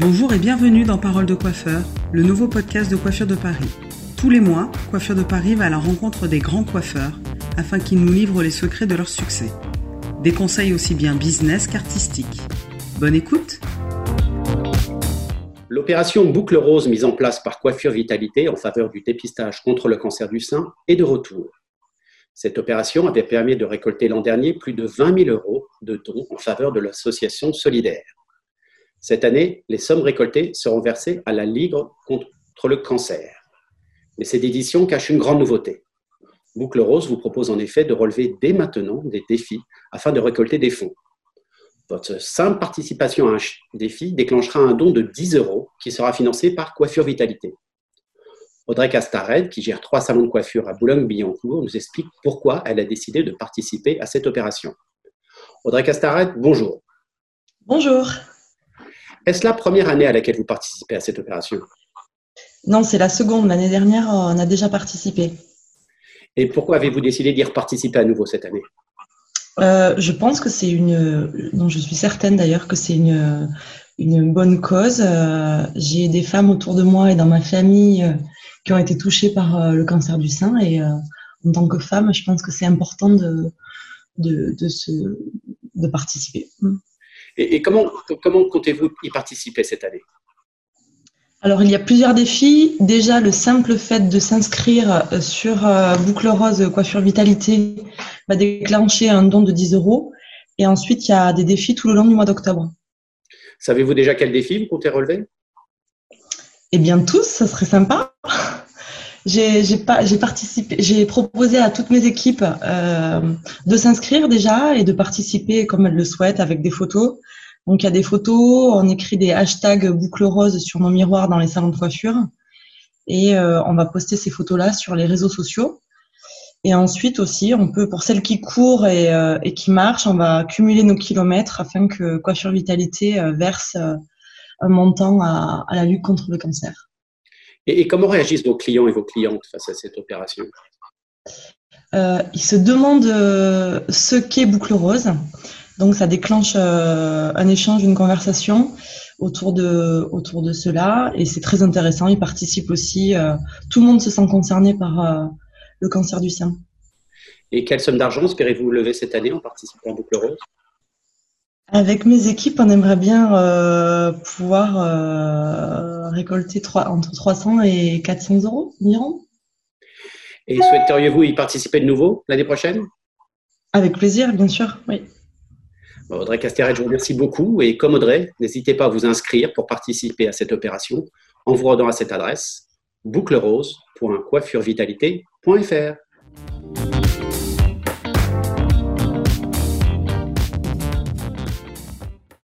Bonjour et bienvenue dans Parole de coiffeur, le nouveau podcast de Coiffure de Paris. Tous les mois, Coiffure de Paris va à la rencontre des grands coiffeurs afin qu'ils nous livrent les secrets de leur succès. Des conseils aussi bien business qu'artistiques. Bonne écoute L'opération Boucle Rose mise en place par Coiffure Vitalité en faveur du dépistage contre le cancer du sein est de retour. Cette opération avait permis de récolter l'an dernier plus de 20 000 euros de dons en faveur de l'association solidaire. Cette année, les sommes récoltées seront versées à la Ligue contre le cancer. Mais cette édition cache une grande nouveauté. Boucle Rose vous propose en effet de relever dès maintenant des défis afin de récolter des fonds. Votre simple participation à un défi déclenchera un don de 10 euros qui sera financé par Coiffure Vitalité. Audrey Castared, qui gère trois salons de coiffure à Boulogne-Billancourt, nous explique pourquoi elle a décidé de participer à cette opération. Audrey Castared, bonjour. Bonjour. Est-ce la première année à laquelle vous participez à cette opération? Non, c'est la seconde. L'année dernière, on a déjà participé. Et pourquoi avez-vous décidé d'y participer à nouveau cette année? Euh, Je pense que c'est une. Non, je suis certaine d'ailleurs que c'est une, une bonne cause. Euh, j'ai des femmes autour de moi et dans ma famille euh, qui ont été touchées par le cancer du sein. Et en tant que femme, je pense que c'est important de, de, de, se, de participer. Et, comment, comment comptez-vous y participer cette année? Alors, il y a plusieurs défis. Déjà, le simple fait de s'inscrire euh, sur euh, Boucle Rose Coiffure Vitalité va déclencher un don de 10 euros. Et ensuite, il y a des défis tout le long du mois d'octobre. Savez-vous déjà quel défi vous comptez relever? Eh bien, tous, ça serait sympa. J'ai participé, j'ai proposé à toutes mes équipes euh, de s'inscrire déjà et de participer comme elles le souhaitent avec des photos. Donc il y a des photos, on écrit des hashtags boucle rose sur nos miroirs dans les salons de coiffure et euh, on va poster ces photos-là sur les réseaux sociaux. Et ensuite aussi, on peut, pour celles qui courent et, euh, et qui marchent, on va cumuler nos kilomètres afin que Coiffure Vitalité verse un montant à, à la lutte contre le cancer. Et, comment réagissent vos clients et vos clientes face à cette opération? Euh, Ils se demandent euh, ce qu'est Boucle Rose. Donc ça déclenche euh, un échange, une conversation autour de, autour de cela. Et c'est très intéressant. Ils participent aussi. tout le monde se sent concerné par le cancer du sein. Et quelle somme d'argent espérez-vous lever cette année en participant à Boucle Rose? Avec mes équipes, on aimerait bien euh, pouvoir euh, récolter entre 300 et 400 euros environ. Et souhaiteriez-vous y participer de nouveau l'année prochaine? Avec plaisir, bien sûr, oui. Audrey Castéret, je vous remercie beaucoup. Et comme Audrey, n'hésitez pas à vous inscrire pour participer à cette opération en vous rendant à cette adresse bouclerose.coiffurevitalité.fr.